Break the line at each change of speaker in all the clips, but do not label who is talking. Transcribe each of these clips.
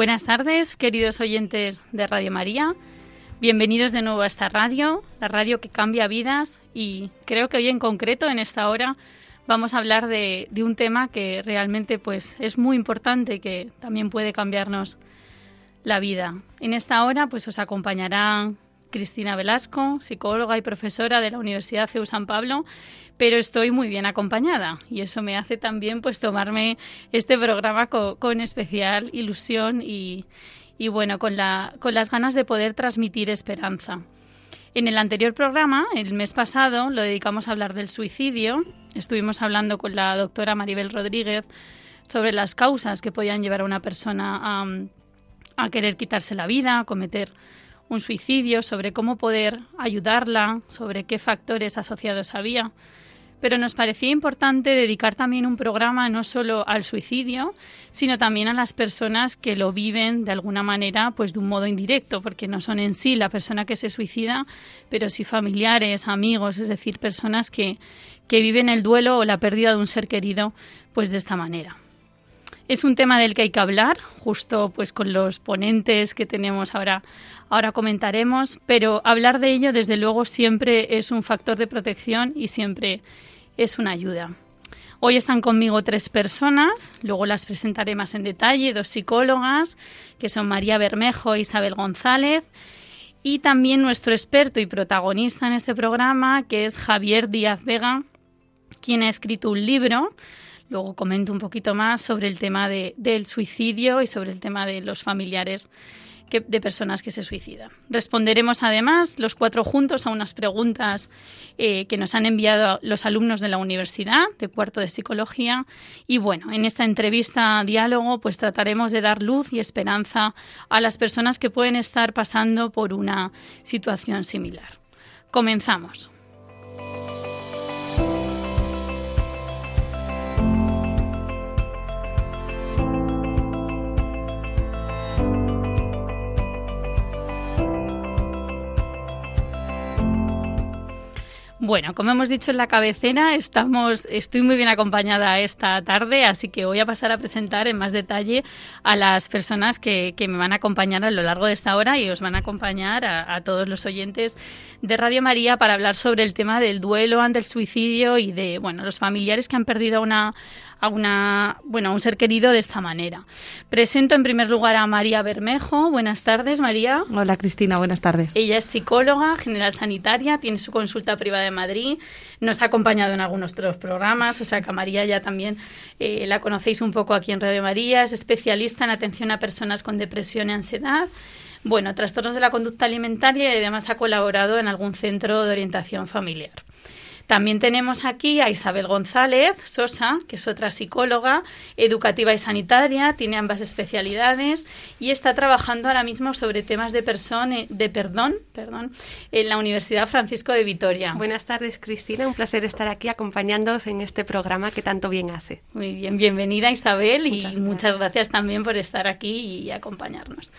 Buenas tardes, queridos oyentes de Radio María. Bienvenidos de nuevo a esta radio, la radio que cambia vidas y creo que hoy en concreto, en esta hora, vamos a hablar de, un tema que realmente pues, es muy importante y que también puede cambiarnos la vida. En esta hora pues, os acompañará Cristina Velasco, psicóloga y profesora de la Universidad CEU San Pablo, pero estoy muy bien acompañada y eso me hace también pues tomarme este programa con, especial ilusión y, bueno, con, la, con las ganas de poder transmitir esperanza. En el anterior programa, el mes pasado, lo dedicamos a hablar del suicidio. Estuvimos hablando con la doctora Maribel Rodríguez sobre las causas que podían llevar a una persona a, a querer quitarse la vida, a cometer un suicidio, sobre cómo poder ayudarla, sobre qué factores asociados había. Pero nos parecía importante dedicar también un programa no solo al suicidio, sino también a las personas que lo viven de alguna manera, pues de un modo indirecto, porque no son en sí la persona que se suicida, pero sí familiares, amigos, es decir, personas que, que viven el duelo o la pérdida de un ser querido, pues de esta manera. Es un tema del que hay que hablar, justo pues con los ponentes que tenemos ahora, ahora comentaremos, pero hablar de ello desde luego siempre es un factor de protección y siempre es una ayuda. Hoy están conmigo tres personas, luego las presentaré más en detalle, dos psicólogas, que son María Bermejo e Isabel González, y también nuestro experto y protagonista en este programa, que es Javier Díaz Vega, quien ha escrito un libro Luego comento un poquito más sobre el tema del suicidio y sobre el tema de los familiares de personas que se suicidan. Responderemos además los cuatro juntos a unas preguntas eh, que nos han enviado los alumnos de la universidad de cuarto de psicología y bueno, en esta entrevista diálogo pues trataremos de dar luz y esperanza a las personas que pueden estar pasando por una situación similar. Comenzamos. Bueno, como hemos dicho en la cabecera, estamos, estoy muy bien acompañada esta tarde, así que voy a pasar a presentar en más detalle a las personas que, me van a acompañar a lo largo de esta hora y os van a acompañar a, a, todos los oyentes de Radio María para hablar sobre el tema del duelo ante el suicidio y de bueno los familiares que han perdido una, a una, bueno, a un ser querido de esta manera. Presento en primer lugar a María Bermejo. Buenas tardes, María.
Hola, Cristina. Buenas tardes.
Ella es psicóloga, general sanitaria, tiene su consulta privada en Madrid. Nos ha acompañado en algunos otros programas, o sea que a María ya también eh, la conocéis un poco aquí en Radio María. Es especialista en atención a personas con depresión y ansiedad bueno, trastornos de la conducta alimentaria y además ha colaborado en algún centro de orientación familiar. También tenemos aquí a Isabel González Sosa, que es otra psicóloga educativa y sanitaria, tiene ambas especialidades y está trabajando ahora mismo sobre temas de, persona, de perdón, perdón en la Universidad Francisco de Vitoria.
Buenas tardes, Cristina. Un placer estar aquí acompañándoos en este programa que tanto bien hace.
Muy bien, bienvenida Isabel y muchas gracias también por estar aquí y acompañarnos.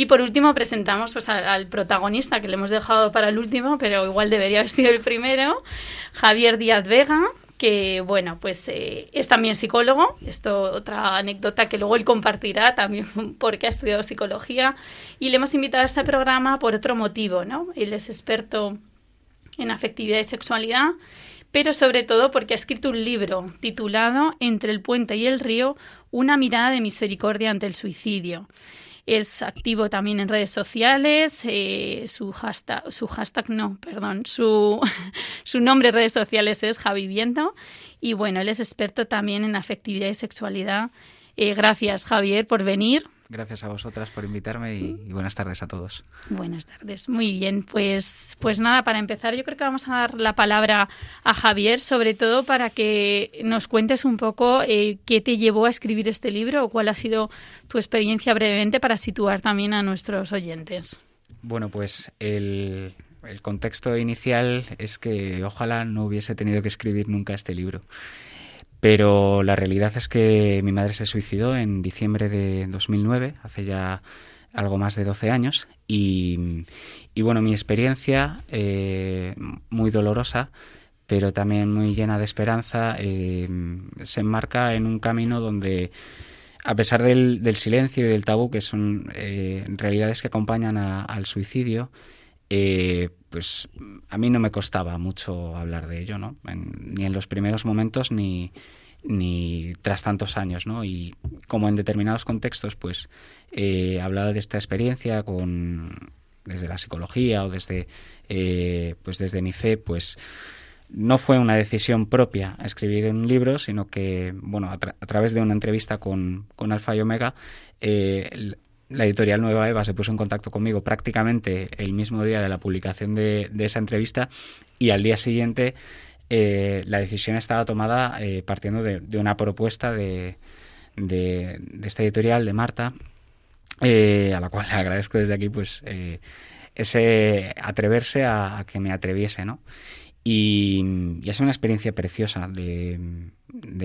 Y por último presentamos pues, al, protagonista que le hemos dejado para el último, pero igual debería haber sido el primero, Javier Díaz Vega, que bueno, pues eh, es también psicólogo. Esto otra anécdota que luego él compartirá también porque ha estudiado psicología. Y le hemos invitado a este programa por otro motivo, ¿no? Él es experto en afectividad y sexualidad, pero sobre todo porque ha escrito un libro titulado Entre el puente y el río, una mirada de misericordia ante el suicidio. Es activo también en redes sociales. Eh, su, hashtag, su hashtag, no, perdón, su, su nombre en redes sociales es Javi Viento. Y bueno, él es experto también en afectividad y sexualidad. Eh, gracias, Javier, por venir
Gracias a vosotras por invitarme y, buenas tardes a todos.
Buenas tardes. Muy bien, pues, pues nada, para empezar yo creo que vamos a dar la palabra a Javier, sobre todo para que nos cuentes un poco eh, qué te llevó a escribir este libro o cuál ha sido tu experiencia brevemente para situar también a nuestros oyentes.
Bueno, pues el, el contexto inicial es que ojalá no hubiese tenido que escribir nunca este libro. Pero la realidad es que mi madre se suicidó en diciembre de 2009, hace ya algo más de 12 años, y, bueno, mi experiencia, eh, muy dolorosa, pero también muy llena de esperanza, eh, se enmarca en un camino donde, a pesar del, silencio y del tabú, que son eh, realidades que acompañan al suicidio, pues a mí no me costaba mucho hablar de ello, ¿no? ni en los primeros momentos ni, ni tras tantos años, ¿no? Y como en determinados contextos, pues eh, hablaba de esta experiencia con desde la psicología o desde eh, pues desde mi fe, pues no fue una decisión propia escribir un libro, sino que, bueno, a, través de una entrevista con, con Alfa y Omega, eh, la editorial Nueva Eva se puso en contacto conmigo prácticamente el mismo día de la publicación de, esa entrevista y al día siguiente eh, la decisión estaba tomada eh, partiendo de, una propuesta de, de, esta editorial de Marta, eh, a la cual le agradezco desde aquí pues ese atreverse a, que me atreviese, ¿no? Y, y, es una experiencia preciosa de,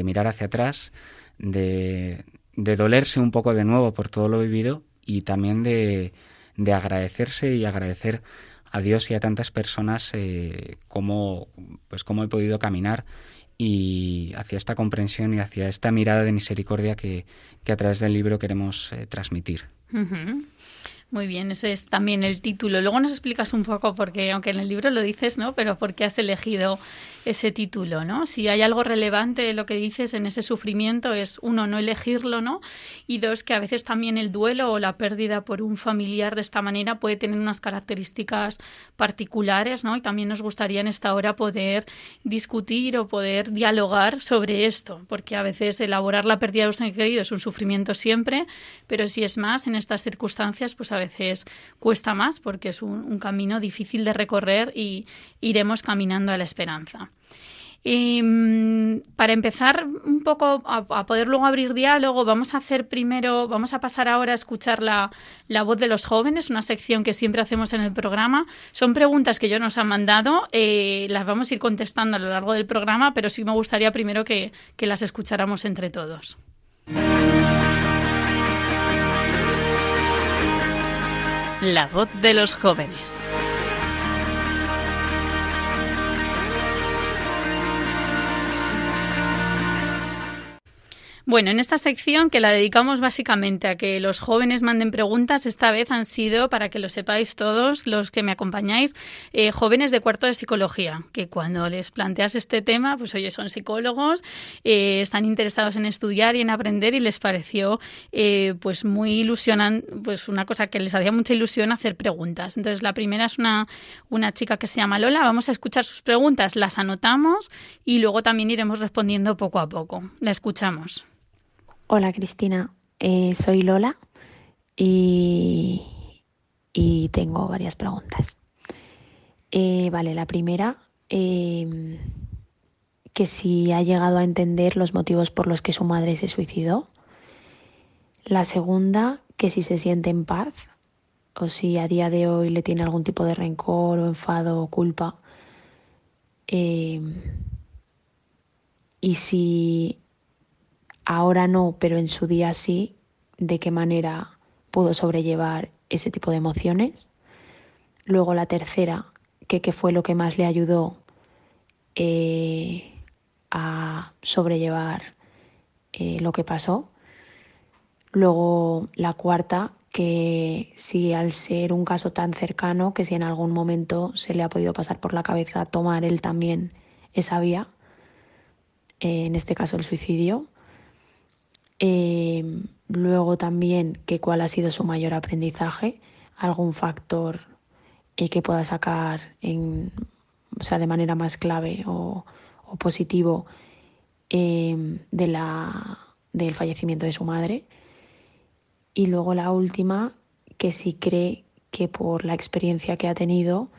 mirar hacia atrás, de dolerse un poco de nuevo por todo lo vivido y también de, de agradecerse y agradecer a Dios y a tantas personas eh, cómo, pues cómo he podido caminar y hacia esta comprensión y hacia esta mirada de misericordia que, que a través del libro queremos eh, transmitir.
Muy bien, ese es también el título. Luego nos explicas un poco, porque aunque en el libro lo dices, ¿no? Pero por qué has elegido ese título, ¿no? Si hay algo relevante de lo que dices en ese sufrimiento es, uno, no elegirlo, ¿no? Y dos, que a veces también el duelo o la pérdida por un familiar de esta manera puede tener unas características particulares, ¿no? Y también nos gustaría en esta hora poder discutir o poder dialogar sobre esto, porque a veces elaborar la pérdida de un ser querido es un sufrimiento siempre, pero si es más en estas circunstancias, pues a veces cuesta más porque es un, un camino difícil de recorrer y iremos caminando a la esperanza. Mm, para empezar un poco a, poder luego abrir diálogo, vamos a hacer primero, vamos a pasar ahora a escuchar la, voz de los jóvenes, una sección que siempre hacemos en el programa. Son preguntas que ellos nos han mandado, eh, las vamos a ir contestando a lo largo del programa, pero sí me gustaría primero que, que las escucháramos entre todos.
La voz de los jóvenes.
Bueno, en esta sección que la dedicamos básicamente a que los jóvenes manden preguntas, esta vez han sido, para que lo sepáis todos los que me acompañáis, eh, jóvenes de cuarto de psicología, que cuando les planteas este tema, pues oye, son psicólogos, eh, están interesados en estudiar y en aprender y les pareció eh, pues muy ilusionante, pues una cosa que les hacía mucha ilusión hacer preguntas. Entonces, la primera es una, una chica que se llama Lola, vamos a escuchar sus preguntas, las anotamos y luego también iremos respondiendo poco a poco. La escuchamos.
Hola Cristina, eh, soy Lola y, tengo varias preguntas. Eh, vale, la primera, em, que si ha llegado a entender los motivos por los que su madre se suicidó. La segunda, que si se siente en paz o si a día de hoy le tiene algún tipo de rencor o enfado o culpa. Em, y si ahora no, pero en su día sí, de qué manera pudo sobrellevar ese tipo de emociones. Luego la tercera, que fue lo que más le ayudó eh, a sobrellevar eh, lo que pasó. Luego la cuarta, que si al ser un caso tan cercano, que si en algún momento se le ha podido pasar por la cabeza tomar él también esa vía, eh, en este caso el suicidio. Em, luego también que cuál ha sido su mayor aprendizaje, algún factor eh, que pueda sacar en, o sea, de manera más clave o, positivo em, de la, del fallecimiento de su madre. Y luego la última, que si cree que por la experiencia que ha tenido,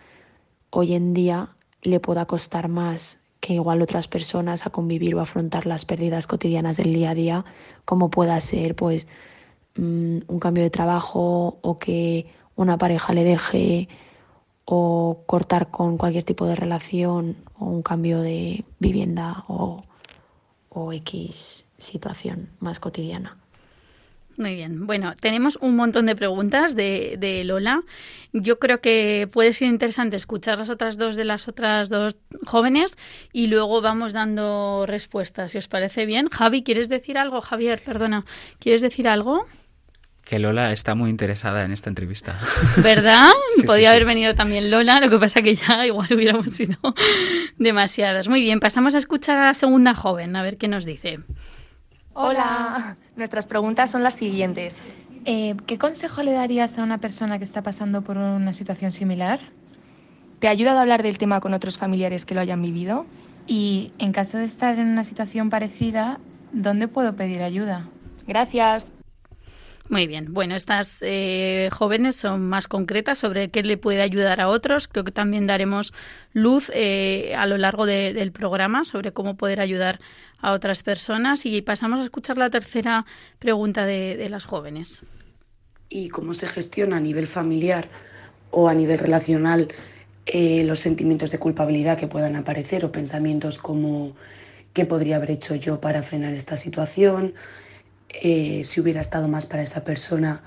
hoy en día le pueda costar más que igual otras personas a convivir o afrontar las pérdidas cotidianas del día a día, como pueda ser pues mm, un cambio de trabajo o que una pareja le deje o cortar con cualquier tipo de relación o un cambio de vivienda o, o X situación más cotidiana.
Muy bien. Bueno, tenemos un montón de preguntas de, de, Lola. Yo creo que puede ser interesante escuchar las otras dos de las otras dos jóvenes y luego vamos dando respuestas, si os parece bien. Javi, ¿quieres decir algo? Javier, perdona, ¿quieres decir algo?
que Lola está muy interesada en esta entrevista.
¿Verdad? Podía haber venido también Lola, lo que pasa que ya igual hubiéramos sido demasiadas. Muy bien, pasamos a escuchar a la segunda joven, a ver qué nos dice.
Hola, nuestras preguntas son las siguientes.
Eh, ¿Qué consejo le darías a una persona que está pasando por una situación similar?
¿Te ha ayudado a hablar del tema con otros familiares que lo hayan vivido?
Y en caso de estar en una situación parecida, ¿dónde puedo pedir ayuda?
Gracias.
Muy bien. Bueno, estas eh, jóvenes son más concretas sobre qué le puede ayudar a otros. Creo que también daremos luz eh, a lo largo de, del programa sobre cómo poder ayudar a otras personas. Y pasamos a escuchar la tercera pregunta de, de las jóvenes.
¿Y cómo se gestiona a nivel familiar o a nivel relacional eh, los sentimientos de culpabilidad que puedan aparecer o pensamientos como qué podría haber hecho yo para frenar esta situación? Eh, si hubiera estado más para esa persona,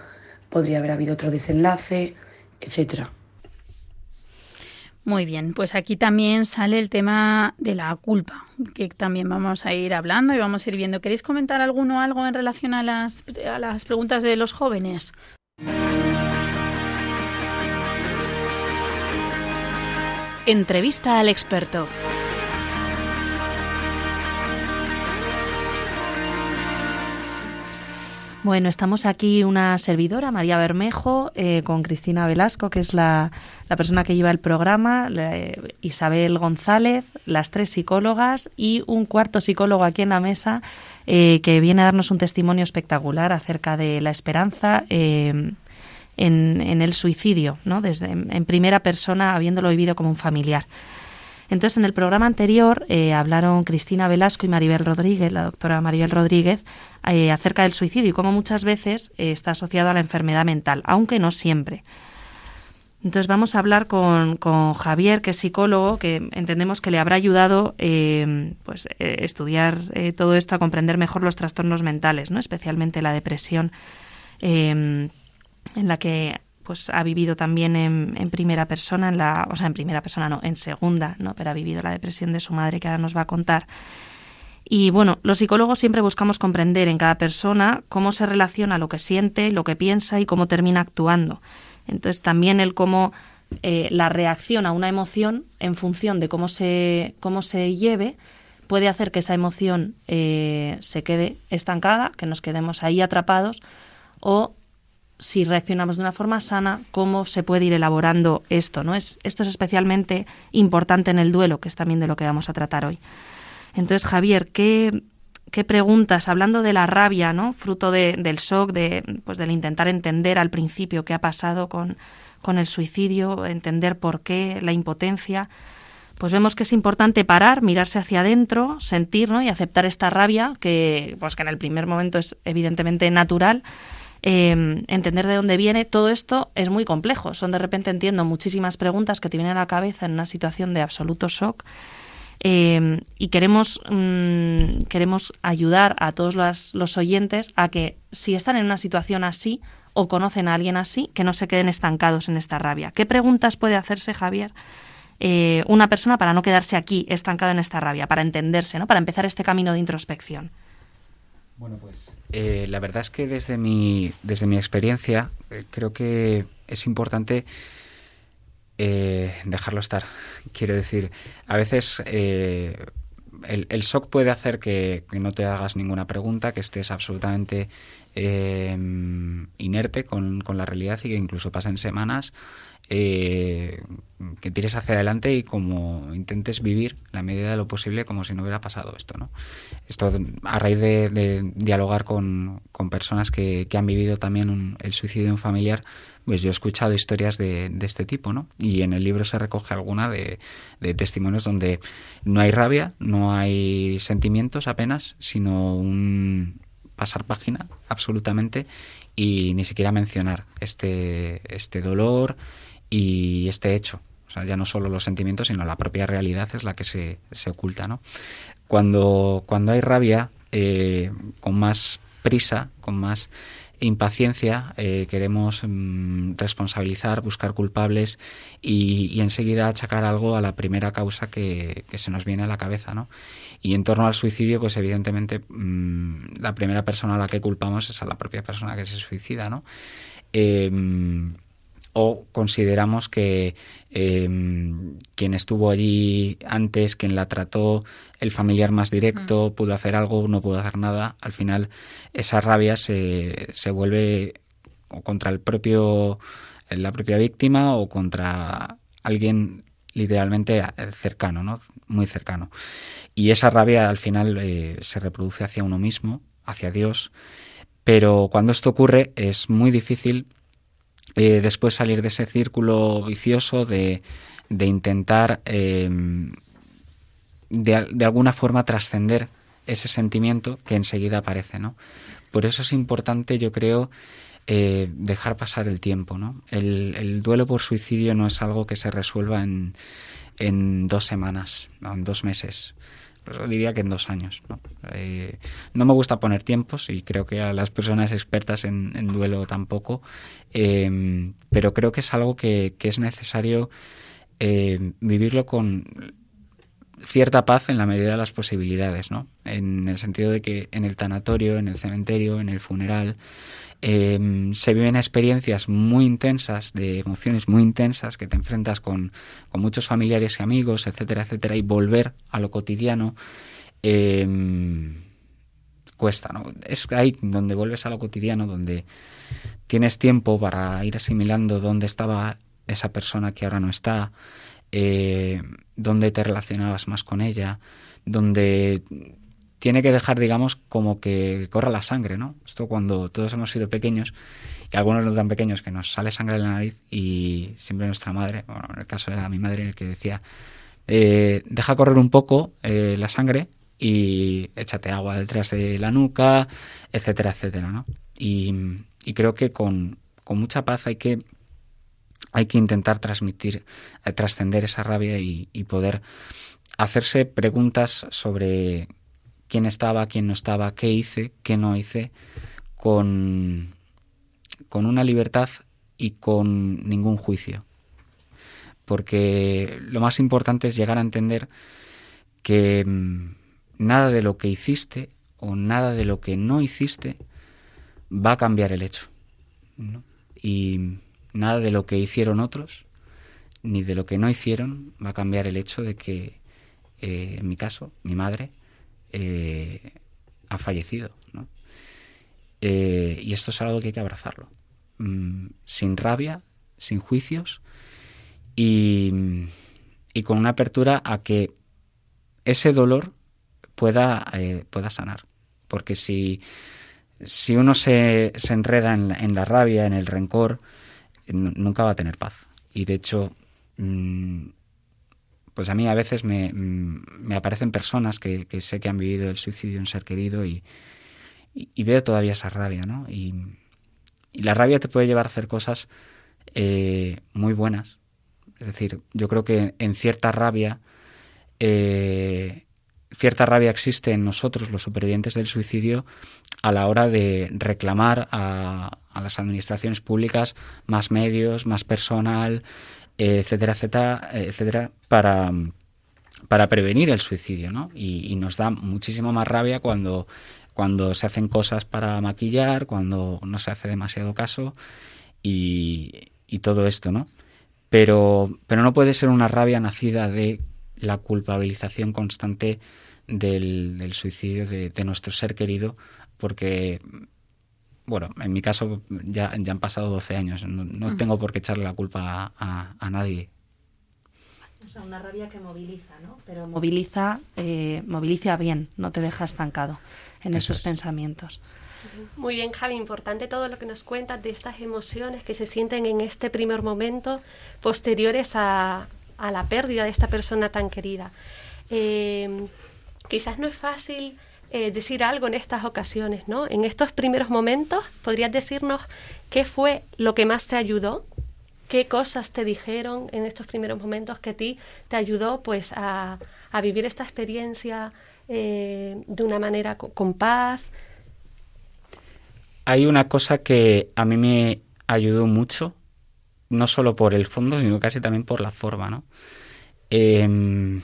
podría haber habido otro desenlace, etcétera.
Muy bien, pues aquí también sale el tema de la culpa, que también vamos a ir hablando y vamos a ir viendo. ¿Queréis comentar alguno algo en relación a las, a las preguntas de los jóvenes?
Entrevista al experto.
Bueno, estamos aquí una servidora, María Bermejo, eh, con Cristina Velasco, que es la, la persona que lleva el programa, la, Isabel González, las tres psicólogas y un cuarto psicólogo aquí en la mesa eh, que viene a darnos un testimonio espectacular acerca de la esperanza. Eh, en, en, el suicidio, ¿no? Desde, en primera persona, habiéndolo vivido como un familiar. Entonces, en el programa anterior eh, hablaron Cristina Velasco y Maribel Rodríguez, la doctora Maribel Rodríguez, eh, acerca del suicidio y cómo muchas veces eh, está asociado a la enfermedad mental, aunque no siempre. Entonces vamos a hablar con, con, Javier, que es psicólogo, que entendemos que le habrá ayudado eh, pues, estudiar todo esto a comprender mejor los trastornos mentales, ¿no? especialmente la depresión, en la que pues ha vivido también en, primera persona, en la, o sea, en primera persona no, en segunda, ¿no? pero ha vivido la depresión de su madre que ahora nos va a contar. Y bueno, los psicólogos siempre buscamos comprender en cada persona cómo se relaciona lo que siente, lo que piensa y cómo termina actuando. Entonces también el cómo eh, la reacción a una emoción en función de cómo se, cómo se lleve puede hacer que esa emoción eh, se quede estancada, que nos quedemos ahí atrapados, o si reaccionamos de una forma sana, cómo se puede ir elaborando esto. ¿no? Es, esto es especialmente importante en el duelo, que es también de lo que vamos a tratar hoy. Entonces, Javier, ¿qué, qué preguntas, hablando de la rabia, ¿no? fruto de, del shock, de, pues, del intentar entender al principio qué ha pasado con, con el suicidio, entender por qué, la impotencia, pues vemos que es importante parar, mirarse hacia adentro, sentir ¿no? y aceptar esta rabia, que, pues, que en el primer momento es evidentemente natural, eh, entender de dónde viene, todo esto es muy complejo. Son de repente entiendo muchísimas preguntas que te vienen a la cabeza en una situación de absoluto shock. Eh, y queremos, mmm, queremos ayudar a todos los, los, oyentes a que si están en una situación así o conocen a alguien así, que no se queden estancados en esta rabia. ¿Qué preguntas puede hacerse, Javier, eh, una persona para no quedarse aquí estancado en esta rabia, para entenderse, ¿no? para empezar este camino de introspección?
Bueno, pues eh, la verdad es que desde mi, desde mi experiencia eh, creo que es importante eh, dejarlo estar. Quiero decir, a veces eh, el, el, shock puede hacer que, que, no te hagas ninguna pregunta, que estés absolutamente eh, inerte con, con, la realidad y que incluso pasen semanas eh, que tires hacia adelante y como intentes vivir la medida de lo posible como si no hubiera pasado esto, ¿no? Esto a raíz de, dialogar con, personas que, han vivido también el suicidio de un familiar, pues yo he escuchado historias de, este tipo, ¿no? Y en el libro se recoge alguna de, testimonios donde no hay rabia, no hay sentimientos apenas, sino un pasar página absolutamente y ni siquiera mencionar este, este dolor y este hecho. O sea, ya no solo los sentimientos, sino la propia realidad es la que se, se oculta, ¿no? Cuando, cuando hay rabia, eh, con más prisa, con más impaciencia, eh, queremos mm, responsabilizar, buscar culpables y, enseguida achacar algo a la primera causa que, se nos viene a la cabeza, ¿no? Y en torno al suicidio, pues evidentemente mm, la primera persona a la que culpamos es a la propia persona que se suicida, ¿no? Eh, o consideramos que em, quien estuvo allí antes, quien la trató, el familiar más directo, pudo hacer algo, no pudo hacer nada. Al final, esa rabia se, se vuelve contra el propio, la propia víctima o contra alguien literalmente cercano, ¿no? Muy cercano. Y esa rabia al final eh, se reproduce hacia uno mismo, hacia Dios. Pero cuando esto ocurre es muy difícil eh, después salir de ese círculo vicioso de, de intentar em, de, de, alguna forma trascender ese sentimiento que enseguida aparece, ¿no? Por eso es importante, yo creo, eh, dejar pasar el tiempo, ¿no? El, el, duelo por suicidio no es algo que se resuelva en, en dos semanas, en dos meses. Diría que en dos años. ¿no? Eh, no me gusta poner tiempos y creo que a las personas expertas en, duelo tampoco, em, pero creo que es algo que, es necesario em, vivirlo con cierta paz en la medida de las posibilidades, ¿no? En el sentido de que en el tanatorio, en el cementerio, en el funeral, Em, se viven experiencias muy intensas, de emociones muy intensas, que te enfrentas con, muchos familiares y amigos, etcétera, etcétera, y volver a lo cotidiano em, cuesta, ¿no? Es ahí donde vuelves a lo cotidiano, donde tienes tiempo para ir asimilando dónde estaba esa persona que ahora no está, eh, dónde te relacionabas más con ella, donde tiene que dejar, digamos, como que corra la sangre, ¿no? Esto cuando todos hemos sido pequeños, y algunos no tan pequeños, que nos sale sangre de la nariz y siempre nuestra madre, bueno, en el caso era mi madre el que decía, eh, deja correr un poco eh, la sangre y échate agua detrás de la nuca, etcétera, etcétera, ¿no? Y, creo que con, mucha paz hay que hay que intentar transmitir, eh, trascender esa rabia y, poder hacerse preguntas sobre quién estaba, quién no estaba, qué hice, qué no hice, con, con una libertad y con ningún juicio. Porque lo más importante es llegar a entender que mm, nada de lo que hiciste o nada de lo que no hiciste va a cambiar el hecho. Y nada de lo que hicieron otros ni de lo que no hicieron va a cambiar el hecho de que, eh, en mi caso, mi madre eh, ha fallecido. ¿no? Eh, y esto es algo que hay que abrazarlo, mm, sin rabia, sin juicios y, y, con una apertura a que ese dolor pueda, eh, pueda sanar. Porque si, si uno se, se enreda en la, en la, rabia, en el rencor, nunca va a tener paz. Y de hecho, mm, pues a mí a veces me, mm, me aparecen personas que, sé que han vivido el suicidio de un ser querido y, veo todavía esa rabia, ¿no? Y, la rabia te puede llevar a hacer cosas eh, muy buenas. Es decir, yo creo que en cierta rabia, eh, cierta rabia existe en nosotros, los supervivientes del suicidio, a la hora de reclamar a, a las administraciones públicas más medios, más personal, etcétera, etcétera, etcétera, para, para prevenir el suicidio, ¿no? Y, nos da muchísimo más rabia cuando, cuando se hacen cosas para maquillar, cuando no se hace demasiado caso y, todo esto, ¿no? Pero, pero no puede ser una rabia nacida de la culpabilización constante del, suicidio de, nuestro ser querido, porque bueno, en mi caso ya, ya han pasado 12 años, no, tengo por qué echarle la culpa a, nadie.
O sea, una rabia que moviliza, ¿no? Pero moviliza, eh, moviliza bien, no te deja estancado en esos pensamientos.
Muy bien, Javi, importante todo lo que nos cuentas de estas emociones que se sienten en este primer momento posteriores a, a la pérdida de esta persona tan querida. Eh, quizás no es fácil eh, decir algo en estas ocasiones, ¿no? En estos primeros momentos, ¿podrías decirnos qué fue lo que más te ayudó? ¿Qué cosas te dijeron en estos primeros momentos que a ti te ayudó pues a, vivir esta experiencia eh, de una manera con paz?
Hay una cosa que a mí me ayudó mucho, no solo por el fondo, sino casi también por la forma, ¿no? Em,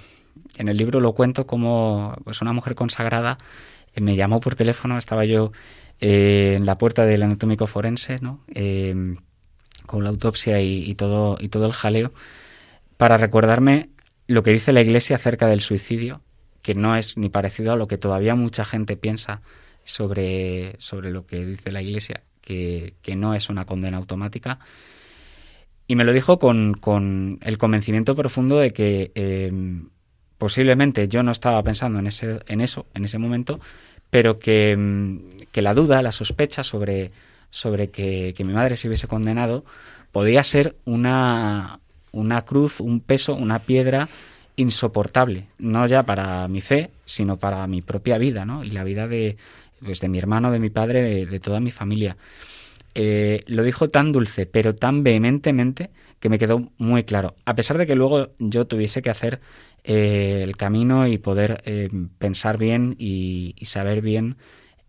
en el libro lo cuento como pues una mujer consagrada eh, me llamó por teléfono, estaba yo eh, en la puerta del anatómico forense, ¿no? Em, con la autopsia y, todo, y todo el jaleo, para recordarme lo que dice la Iglesia acerca del suicidio, que no es ni parecido a lo que todavía mucha gente piensa sobre, sobre lo que dice la Iglesia, que, que no es una condena automática. Y me lo dijo con, con el convencimiento profundo de que em, posiblemente yo no estaba pensando en, ese, en eso en ese momento, pero que, mm, que la duda, la sospecha sobre, sobre que, mi madre se hubiese condenado podía ser una, una cruz, un peso, una piedra insoportable, no ya para mi fe, sino para mi propia vida, ¿no? Y la vida de, pues, de mi hermano, de mi padre, de, toda mi familia. Eh, lo dijo tan dulce, pero tan vehementemente, que me quedó muy claro. A pesar de que luego yo tuviese que hacer eh, el camino y poder eh, pensar bien y, saber bien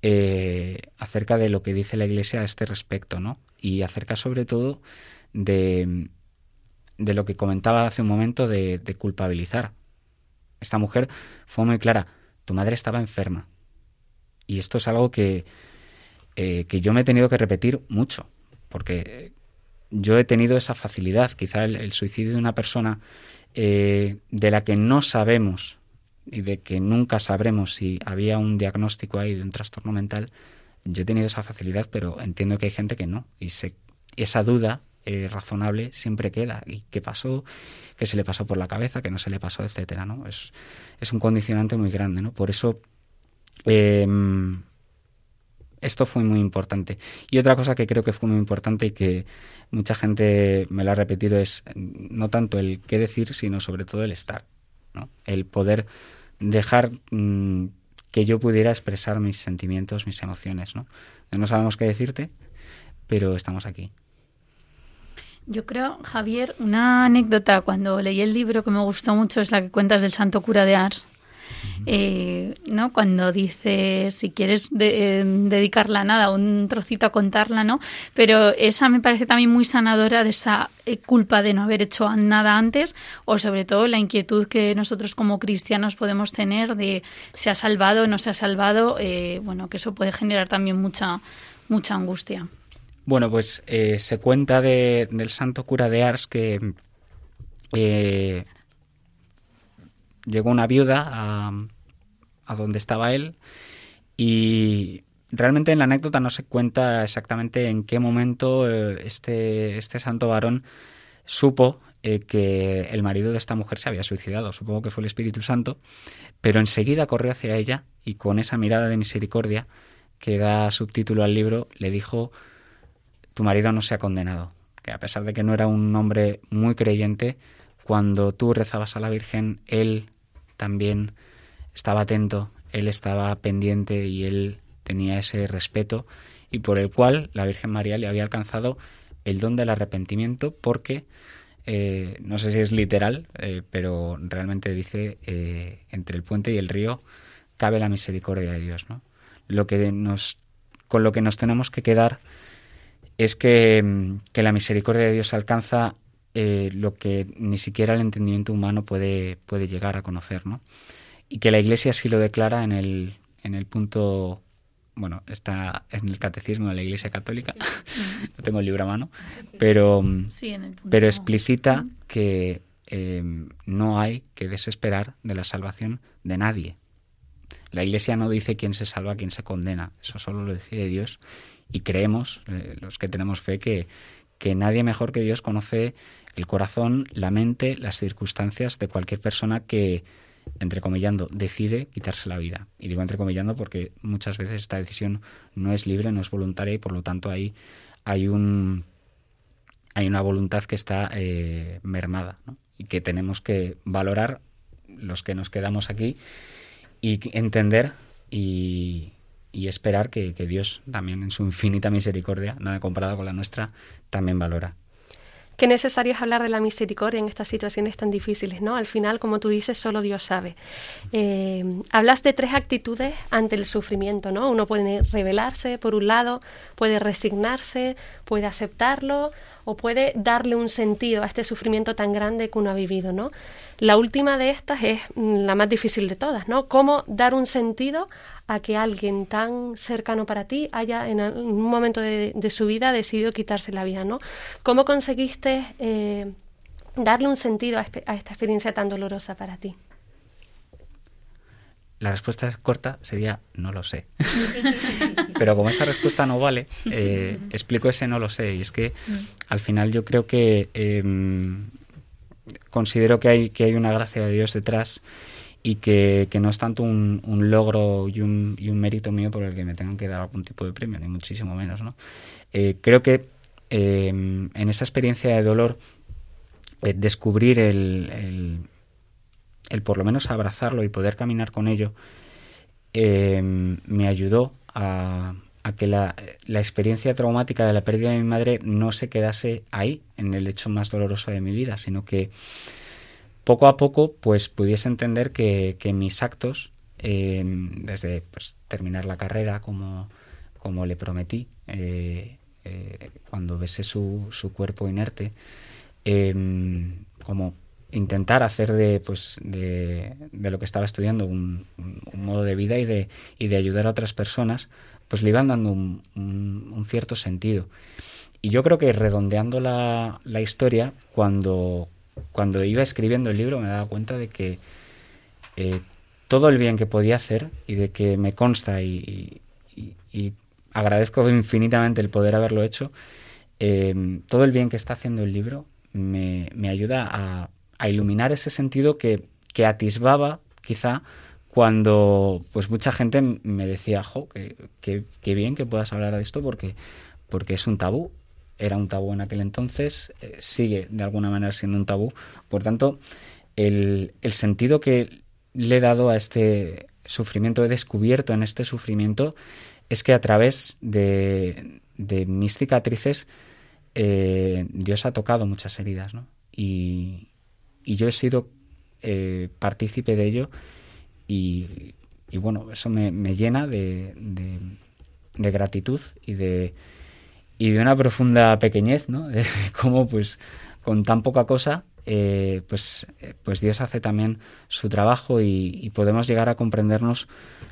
eh, acerca de lo que dice la Iglesia a este respecto, ¿no? Y acerca sobre todo de, de lo que comentaba hace un momento de, culpabilizar. Esta mujer fue muy clara, tu madre estaba enferma. Y esto es algo que, que yo me he tenido que repetir mucho, porque yo he tenido esa facilidad. Quizá el suicidio de una persona eh, de la que no sabemos y de que nunca sabremos si había un diagnóstico ahí de un trastorno mental, yo he tenido esa facilidad, pero entiendo que hay gente que no. Y esa duda eh, razonable siempre queda. ¿Y qué pasó? ¿Qué se le pasó por la cabeza? ¿Qué no se le pasó? Etcétera, ¿no? Es, es un condicionante muy grande, ¿no? Por eso em, esto fue muy importante. Y otra cosa que creo que fue muy importante y que mucha gente me lo ha repetido es no tanto el qué decir, sino sobre todo el estar, ¿no? El poder dejar mm, que yo pudiera expresar mis sentimientos, mis emociones, ¿no? No sabemos qué decirte, pero estamos aquí.
Yo creo, Javier, una anécdota cuando leí el libro que me gustó mucho es la que cuentas del santo cura de Ars, eh, ¿no? Cuando dice si quieres de, eh, dedicarla a nada, un trocito a contarla, ¿no? Pero esa me parece también muy sanadora de esa eh, culpa de no haber hecho nada antes o sobre todo la inquietud que nosotros como cristianos podemos tener de se ha salvado o no se ha salvado, bueno, que eso puede generar también mucha, mucha angustia.
Bueno, pues se cuenta de, del santo cura de Ars que llegó una viuda a, a donde estaba él y realmente en la anécdota no se cuenta exactamente en qué momento eh, este, este santo varón supo eh, que el marido de esta mujer se había suicidado. Supongo que fue el Espíritu Santo, pero enseguida corrió hacia ella y con esa mirada de misericordia que da subtítulo al libro, le dijo, tu marido no se ha condenado, que a pesar de que no era un hombre muy creyente, cuando tú rezabas a la Virgen, él también estaba atento, él estaba pendiente y él tenía ese respeto y por el cual la Virgen María le había alcanzado el don del arrepentimiento porque, eh, no sé si es literal, eh, pero realmente dice, eh, entre el puente y el río cabe la misericordia de Dios. ¿no? Lo que nos, con lo que nos tenemos que quedar es que, que la misericordia de Dios alcanza eh, lo que ni siquiera el entendimiento humano puede, puede llegar a conocer, ¿no? Y que la Iglesia sí lo declara en el, en el punto, bueno, está en el catecismo de la Iglesia Católica, no tengo el libro a mano, pero, pero explicita que eh, no hay que desesperar de la salvación de nadie. La Iglesia no dice quién se salva, quién se condena. Eso solo lo decide Dios. Y creemos, eh, los que tenemos fe, que, que nadie mejor que Dios conoce el corazón, la mente, las circunstancias de cualquier persona que, entrecomillando, decide quitarse la vida. Y digo entrecomillando porque muchas veces esta decisión no es libre, no es voluntaria y por lo tanto ahí hay un hay una voluntad que está eh, mermada y que tenemos que valorar los que nos quedamos aquí y entender y, esperar que, que Dios también en su infinita misericordia, nada comparado con la nuestra, también valora
qué necesario es hablar de la misericordia en estas situaciones tan difíciles, ¿no? Al final, como tú dices, solo Dios sabe. Eh, hablas de tres actitudes ante el sufrimiento, ¿no? Uno puede rebelarse, por un lado, puede resignarse, puede aceptarlo o puede darle un sentido a este sufrimiento tan grande que uno ha vivido, ¿no? La última de estas es la más difícil de todas, ¿no? Cómo dar un sentido a que alguien tan cercano para ti haya en un momento de, su vida decidido quitarse la vida, ¿no? ¿Cómo conseguiste eh, darle un sentido a, esta experiencia tan dolorosa para ti?
La respuesta corta sería no lo sé. Pero como esa respuesta no vale, eh, explico ese no lo sé. Y es que al final yo creo que em, considero que hay, que hay una gracia de Dios detrás y que, no es tanto un, logro y un, y un, mérito mío por el que me tengan que dar algún tipo de premio, ni muchísimo menos. ¿no? Eh, creo que em, en esa experiencia de dolor, eh, descubrir el, el, por lo menos abrazarlo y poder caminar con ello, em, me ayudó a, que la, experiencia traumática de la pérdida de mi madre no se quedase ahí, en el hecho más doloroso de mi vida, sino que poco a poco pues pudiese entender que, mis actos, em, desde pues, terminar la carrera como, como le prometí, eh, eh, cuando besé su, su cuerpo inerte, como intentar hacer de, pues, de, de, lo que estaba estudiando un, modo de vida y de, y de ayudar a otras personas, pues le iban dando un, un cierto sentido. Y yo creo que redondeando la, la historia, cuando, cuando iba escribiendo el libro me daba cuenta de que eh, todo el bien que podía hacer y de que me consta y, agradezco infinitamente el poder haberlo hecho, eh, todo el bien que está haciendo el libro me, ayuda a, iluminar ese sentido que, que atisbaba quizá cuando pues mucha gente me decía, jo, que, bien que puedas hablar de esto porque, porque es un tabú era un tabú en aquel entonces, eh, sigue de alguna manera siendo un tabú. Por tanto, el, el, sentido que le he dado a este sufrimiento, he descubierto en este sufrimiento, es que a través de, de mis cicatrices eh, Dios ha tocado muchas heridas, ¿no? Y, y yo he sido eh, partícipe de ello y, bueno, eso me, llena de, de gratitud y de y de una profunda pequeñez, ¿no? De cómo, pues, con tan poca cosa, eh, pues, eh, pues Dios hace también su trabajo y, podemos llegar a comprendernos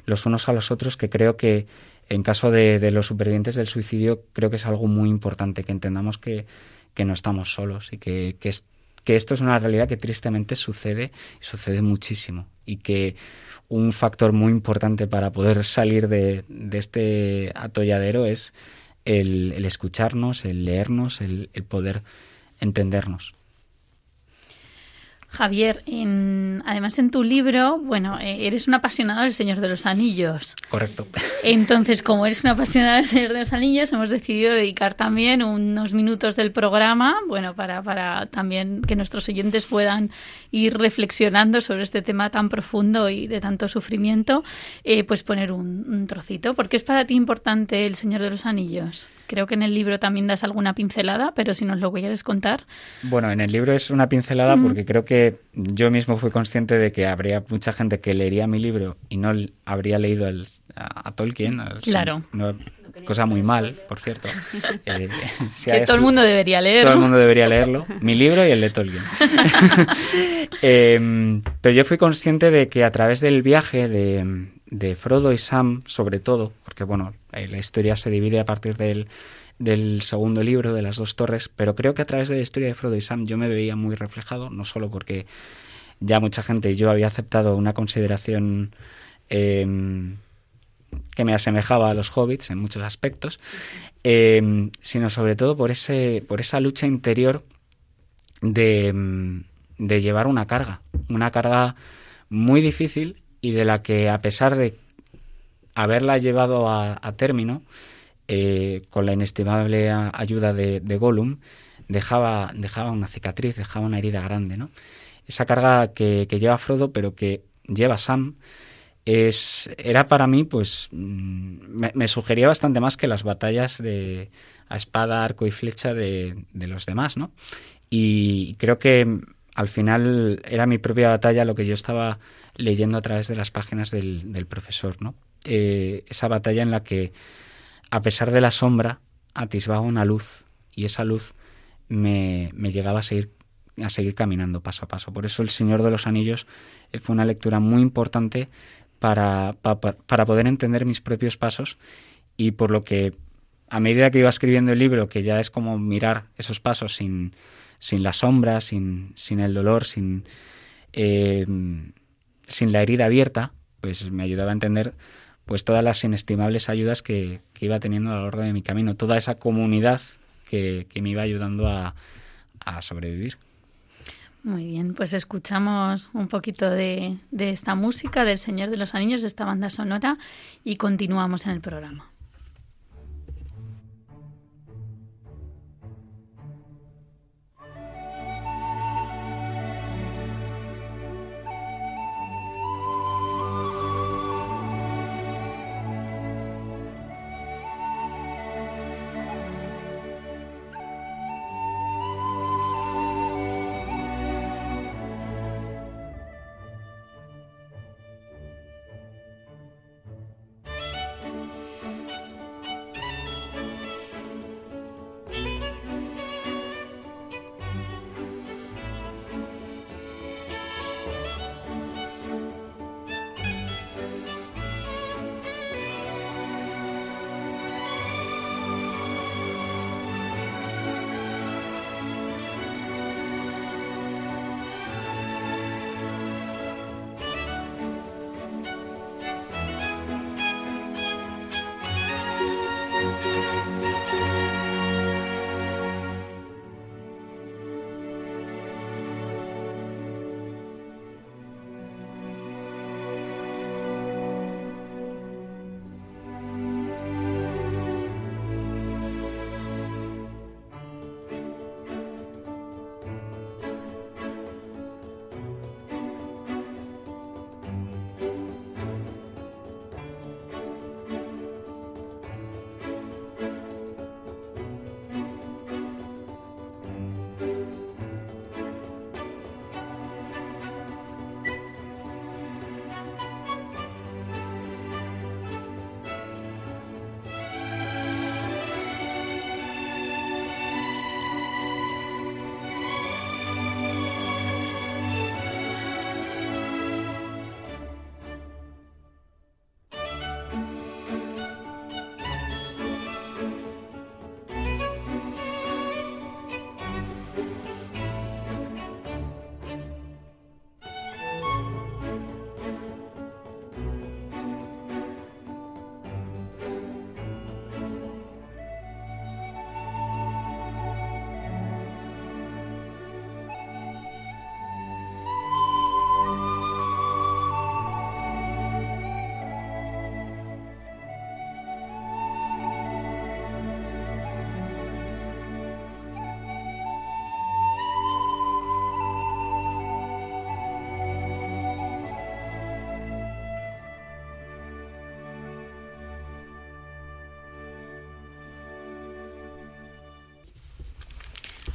los unos a los otros, que creo que en caso de, los supervivientes del suicidio, creo que es algo muy importante, que entendamos que, que no estamos solos y que, que, que esto es una realidad que tristemente sucede y sucede muchísimo y que un factor muy importante para poder salir de, este atolladero es el, escucharnos, el leernos, el poder entendernos.
Javier, además en tu libro, bueno, eh, eres un apasionado del Señor de los Anillos.
Correcto.
Entonces, como eres un apasionado del Señor de los Anillos, hemos decidido dedicar también unos minutos del programa, bueno, para, para también que nuestros oyentes puedan ir reflexionando sobre este tema tan profundo y de tanto sufrimiento, eh, pues poner un, un trocito. ¿Por qué es para ti importante el Señor de los Anillos? Creo que en el libro también das alguna pincelada, pero si nos lo quieres contar.
Bueno, en el libro es una pincelada porque creo que yo mismo fui consciente de que habría mucha gente que leería mi libro y no habría leído a, Tolkien.
claro.
cosa muy mal, por cierto.
Eh, que todo el mundo debería leerlo.
Todo el mundo debería leerlo. Mi libro y el de Tolkien. Em, pero yo fui consciente de que a través del viaje de, de Frodo y Sam, sobre todo, porque bueno, la historia se divide a partir del, del segundo libro de las dos torres, pero creo que a través de la historia de Frodo y Sam yo me veía muy reflejado, no solo porque ya mucha gente y yo había aceptado una consideración em, que me asemejaba a los hobbits en muchos aspectos, em, sino sobre todo por, ese, por esa lucha interior de, em, de llevar una carga, una carga muy difícil y de la que a pesar de haberla llevado a, término, eh, con la inestimable ayuda de, Gollum, dejaba, dejaba una cicatriz, dejaba una herida grande, ¿no? Esa carga que, lleva Frodo, pero que lleva Sam, es, era para mí, pues, mm, me, sugería bastante más que las batallas de a espada, arco y flecha de, de los demás, ¿no? Y creo que al final era mi propia batalla lo que yo estaba leyendo a través de las páginas del, del profesor, ¿no? Eh, esa batalla en la que, a pesar de la sombra, atisbaba una luz y esa luz me, llegaba a seguir, a seguir caminando paso a paso. Por eso El Señor de los Anillos eh, fue una lectura muy importante para, para, poder entender mis propios pasos y por lo que a medida que iba escribiendo el libro, que ya es como mirar esos pasos sin, sin la sombra, sin, sin el dolor, sin, eh, sin la herida abierta, pues me ayudaba a entender pues todas las inestimables ayudas que, que iba teniendo a lo largo de mi camino, toda esa comunidad que, que me iba ayudando a, a, sobrevivir.
Muy bien, pues escuchamos un poquito de, de esta música del Señor de los Anillos, de esta banda sonora, y continuamos en el programa.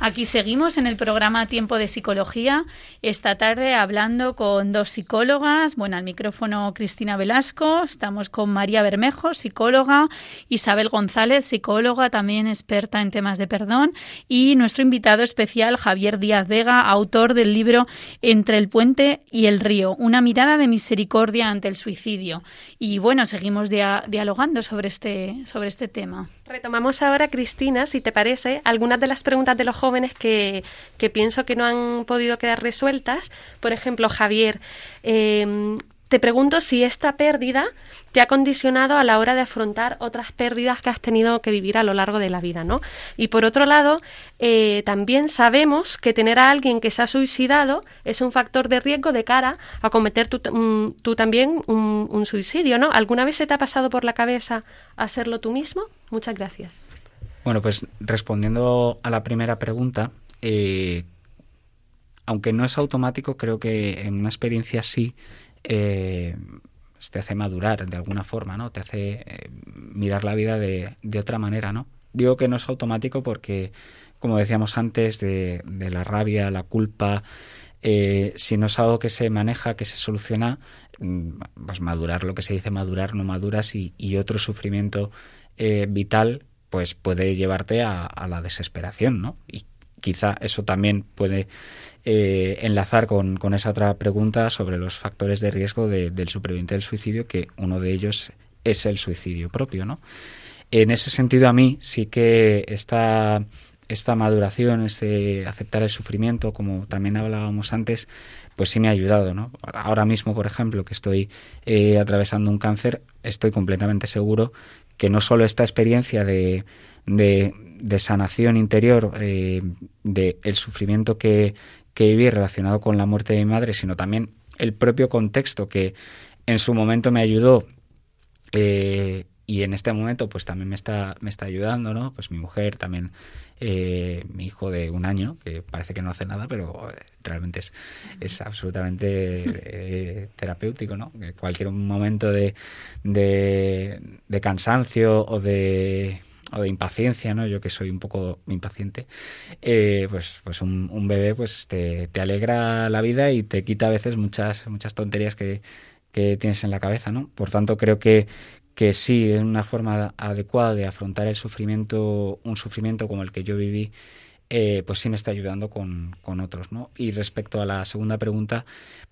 Aquí seguimos en el programa Tiempo de Psicología, esta tarde hablando con dos psicólogas, bueno, al micrófono Cristina Velasco, estamos con María Bermejo, psicóloga, Isabel González, psicóloga, también experta en temas de perdón, y nuestro invitado especial Javier Díaz Vega, autor del libro Entre el puente y el río, una mirada de misericordia ante el suicidio. Y bueno, seguimos dialogando sobre este, sobre este tema.
Retomamos ahora, Cristina, si te parece, algunas de las preguntas de los jóvenes que, pienso que no han podido quedar resueltas. Por ejemplo, Javier, em, te pregunto si esta pérdida te ha condicionado a la hora de afrontar otras pérdidas que has tenido que vivir a lo largo de la vida, ¿no? Y por otro lado, eh, también sabemos que tener a alguien que se ha suicidado es un factor de riesgo de cara a cometer tú, mm, también un, suicidio, ¿no? ¿Alguna vez se te ha pasado por la cabeza hacerlo tú mismo? Muchas gracias.
Bueno, pues respondiendo a la primera pregunta, eh, aunque no es automático, creo que en una experiencia así eh, te hace madurar de alguna forma, ¿no? Te hace eh, mirar la vida de, de, otra manera, ¿no? Digo que no es automático porque, como decíamos antes, de, la rabia, la culpa, eh, si no es algo que se maneja, que se soluciona, mm, pues madurar, lo que se dice madurar, no maduras y, y otro sufrimiento eh, vital, pues puede llevarte a, a la desesperación, ¿no? Y quizá eso también puede eh, enlazar con, esa otra pregunta sobre los factores de riesgo del superviviente del suicidio, que uno de ellos es el suicidio propio, ¿no? En ese sentido, a mí sí que esta, esta maduración, este aceptar el sufrimiento, como también hablábamos antes, pues sí me ha ayudado, ¿no? Ahora mismo, por ejemplo, que estoy eh, atravesando un cáncer, estoy completamente seguro que no solo esta experiencia de, de, sanación interior, eh, de el sufrimiento que, que viví relacionado con la muerte de mi madre, sino también el propio contexto que en su momento me ayudó eh, y en este momento pues también me está me está ayudando no pues mi mujer también eh, mi hijo de un año que parece que no hace nada pero realmente es, es absolutamente eh, terapéutico no cualquier momento de, de cansancio o de o de impaciencia, ¿no? Yo que soy un poco impaciente, eh, pues, pues un, bebé pues te, alegra la vida y te quita a veces muchas, muchas tonterías que, que tienes en la cabeza, ¿no? Por tanto, creo que, que sí, es una forma adecuada de afrontar el sufrimiento, un sufrimiento como el que yo viví, eh, pues sí me está ayudando con, con otros, ¿no? Y respecto a la segunda pregunta,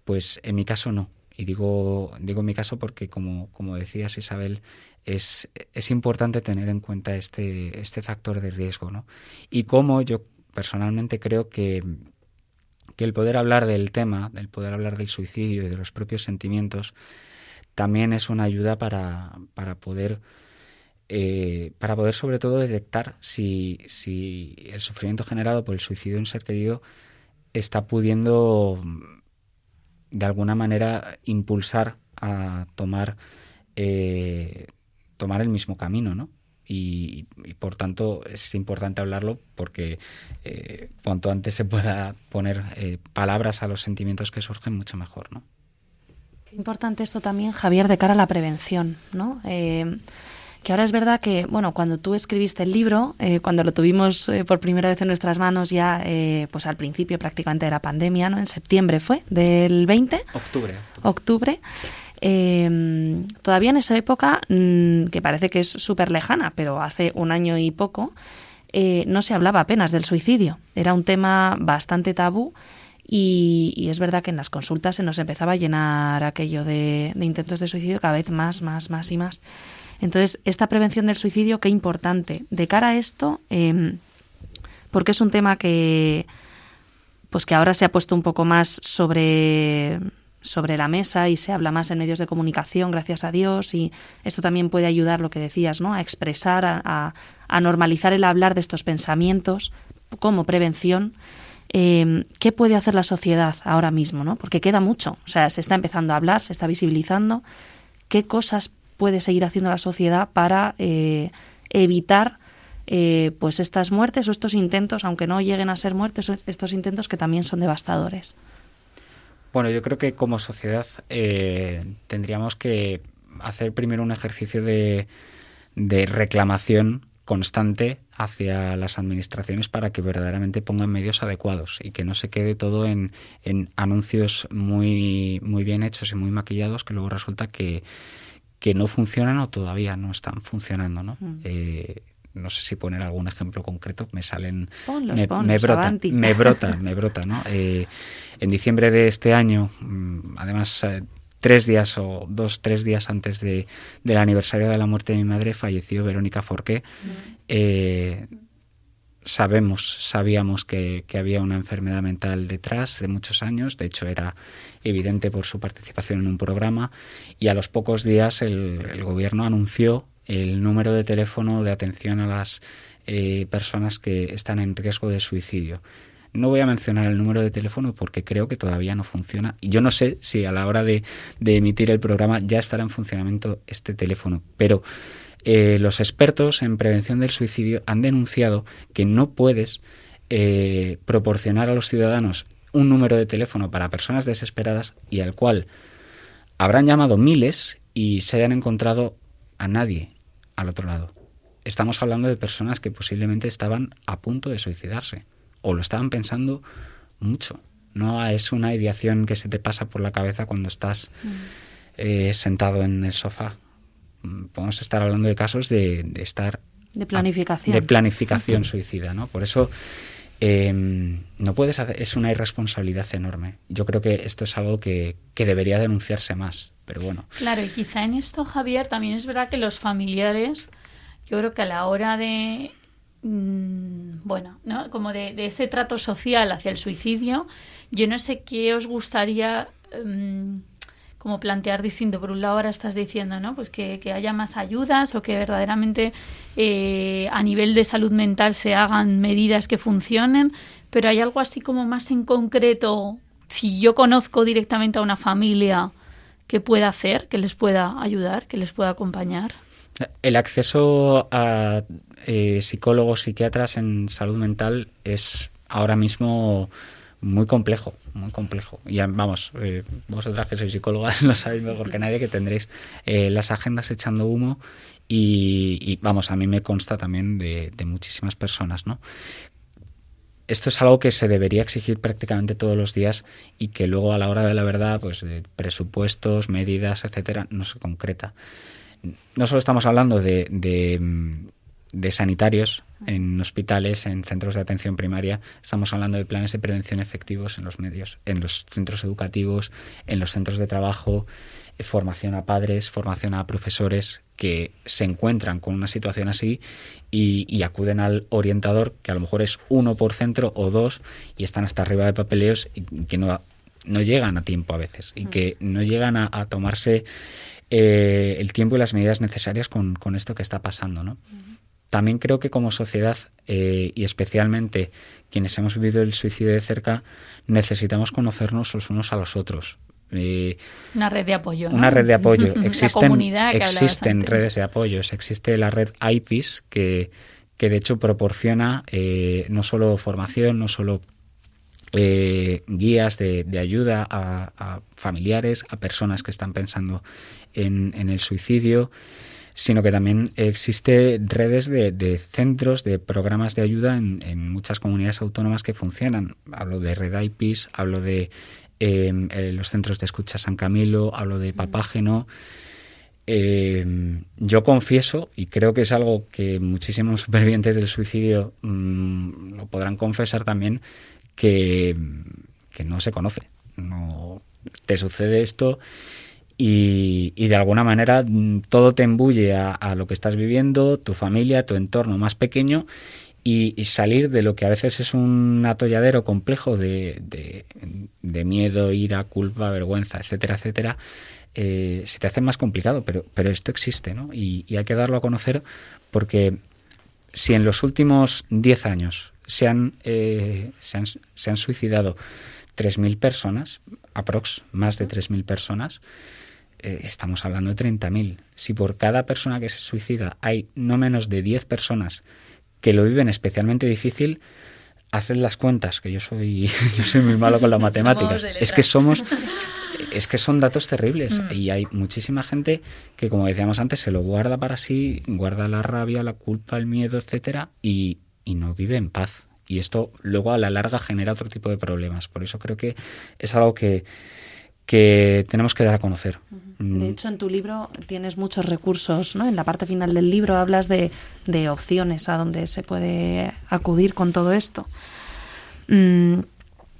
pues en mi caso no. Y digo, digo en mi caso porque, como, como decías, Isabel, es, es importante tener en cuenta este, este factor de riesgo, ¿no? Y cómo yo personalmente creo que, que el poder hablar del tema, el poder hablar del suicidio y de los propios sentimientos, también es una ayuda para, para poder eh, para poder sobre todo detectar si, si el sufrimiento generado por el suicidio de un ser querido está pudiendo de alguna manera impulsar a tomar eh, tomar el mismo camino, ¿no? Y, por tanto es importante hablarlo porque eh, cuanto antes se pueda poner eh, palabras a los sentimientos que surgen, mucho mejor, ¿no?
Qué importante esto también, Javier, de cara a la prevención, ¿no? que ahora es verdad que, bueno, cuando tú escribiste el libro, cuando lo tuvimos por primera vez en nuestras manos ya, pues al principio prácticamente de la pandemia, ¿no? En septiembre fue, del 20.
Octubre.
Octubre. Eh, todavía en esa época, mm, que parece que es súper lejana, pero hace un año y poco, eh, no se hablaba apenas del suicidio. Era un tema bastante tabú y, es verdad que en las consultas se nos empezaba a llenar aquello de, de intentos de suicidio cada vez más, más, más y más. Entonces, esta prevención del suicidio, qué importante. De cara a esto, eh, porque es un tema que, pues que ahora se ha puesto un poco más sobre, sobre la mesa y se habla más en medios de comunicación, gracias a Dios, y esto también puede ayudar, lo que decías, ¿no? a expresar, a, normalizar el hablar de estos pensamientos como prevención. Em, ¿Qué puede hacer la sociedad ahora mismo? ¿no? Porque queda mucho, o sea, se está empezando a hablar, se está visibilizando. ¿Qué cosas puede seguir haciendo la sociedad para eh, evitar eh, pues estas muertes o estos intentos, aunque no lleguen a ser muertes, estos intentos que también son devastadores?
Bueno, yo creo que como sociedad eh, tendríamos que hacer primero un ejercicio de, reclamación constante hacia las administraciones para que verdaderamente pongan medios adecuados y que no se quede todo en, anuncios muy, muy bien hechos y muy maquillados que luego resulta que, que no funcionan o todavía no están funcionando. ¿no? Mm. Eh, no sé si poner algún ejemplo concreto, me salen, me, brota, me brota, me brota, ¿no? Eh, en diciembre de este año, mm, además eh, tres días o dos, tres días antes de, del aniversario de la muerte de mi madre, falleció Verónica Forqué. Mm. Eh, sabemos, sabíamos que, había una enfermedad mental detrás de muchos años, de hecho era evidente por su participación en un programa y a los pocos días el, gobierno anunció el número de teléfono de atención a las eh, personas que están en riesgo de suicidio. No voy a mencionar el número de teléfono porque creo que todavía no funciona. Y yo no sé si a la hora de, emitir el programa ya estará en funcionamiento este teléfono. Pero eh, los expertos en prevención del suicidio han denunciado que no puedes eh, proporcionar a los ciudadanos un número de teléfono para personas desesperadas y al cual habrán llamado miles y se hayan encontrado a nadie al otro lado. Estamos hablando de personas que posiblemente estaban a punto de suicidarse o lo estaban pensando mucho. No es una ideación que se te pasa por la cabeza cuando estás mm. eh, sentado en el sofá podemos estar hablando de casos de, estar
de planificación
de planificación suicida no por eso em, no puedes hacer es una irresponsabilidad enorme. Yo creo que esto es algo que, debería denunciarse más pero bueno.
Claro y quizá en esto Javier también es verdad que los familiares yo creo que a la hora de mm, bueno no como de, ese trato social hacia el suicidio yo no sé qué os gustaría em, como plantear distinto. Por un lado, ahora estás diciendo, ¿no? Pues que, haya más ayudas o que verdaderamente eh, a nivel de salud mental se hagan medidas que funcionen, pero hay algo así como más en concreto, si yo conozco directamente a una familia que pueda hacer, que les pueda ayudar, que les pueda acompañar.
El acceso a eh, psicólogos, psiquiatras en salud mental es ahora mismo muy complejo, muy complejo. Y vamos, eh, vosotras que sois psicólogas lo sabéis mejor que nadie que tendréis eh, las agendas echando humo y, vamos, a mí me consta también de, muchísimas personas, ¿no? Esto es algo que se debería exigir prácticamente todos los días y que luego a la hora de la verdad, pues presupuestos, medidas, etcétera, no se concreta. No solo estamos hablando de de sanitarios en hospitales, en centros de atención primaria. Estamos hablando de planes de prevención efectivos en los medios, en los centros educativos, en los centros de trabajo, eh, formación a padres, formación a profesores que se encuentran con una situación así y, acuden al orientador, que a lo mejor es uno por centro o dos, y están hasta arriba de papeleos y que no, no llegan a tiempo a veces y que no llegan a, tomarse eh, el tiempo y las medidas necesarias con, con esto que está pasando, ¿no? También creo que como sociedad eh, y especialmente quienes hemos vivido el suicidio de cerca necesitamos conocernos los unos a los otros.
Eh, una red de apoyo.
Una red de apoyo. Existen, existen redes de apoyo. Existe la red IPIS que, que de hecho proporciona eh, no solo formación, no solo guías de, ayuda a, familiares, a personas que están pensando en, en el suicidio, sino que también existe redes de, centros, de programas de ayuda en, muchas comunidades autónomas que funcionan. Hablo de Red IPIS, hablo de em, eh, los centros de escucha San Camilo, hablo de Papágeno. Em, yo confieso, y creo que es algo que muchísimos supervivientes del suicidio mm, lo podrán confesar también, que, que no se conoce. No, te sucede esto y, de alguna manera mm, todo te embulle a, lo que estás viviendo, tu familia, tu entorno más pequeño y, salir de lo que a veces es un atolladero complejo de, de, miedo, ira, culpa, vergüenza, etcétera, etcétera, eh, se te hace más complicado, pero, pero esto existe ¿no? y, hay que darlo a conocer porque si en los últimos 10 años se han, eh, se han, se han suicidado 3.000 personas, aprox, más de 3.000 personas, eh, estamos hablando de 30.000. Si por cada persona que se suicida hay no menos de 10 personas que lo viven especialmente difícil, hacen las cuentas, que yo soy, yo soy muy malo con las matemáticas. es que somos, es que son datos terribles mm. y hay muchísima gente que, como decíamos antes, se lo guarda para sí, guarda la rabia, la culpa, el miedo, etcétera, y, y no vive en paz. Y esto luego a la larga genera otro tipo de problemas. Por eso creo que es algo que, que tenemos que dar a conocer.
De mm. hecho, en tu libro tienes muchos recursos, ¿no? En la parte final del libro hablas de, de opciones a donde se puede acudir con todo esto. Mm,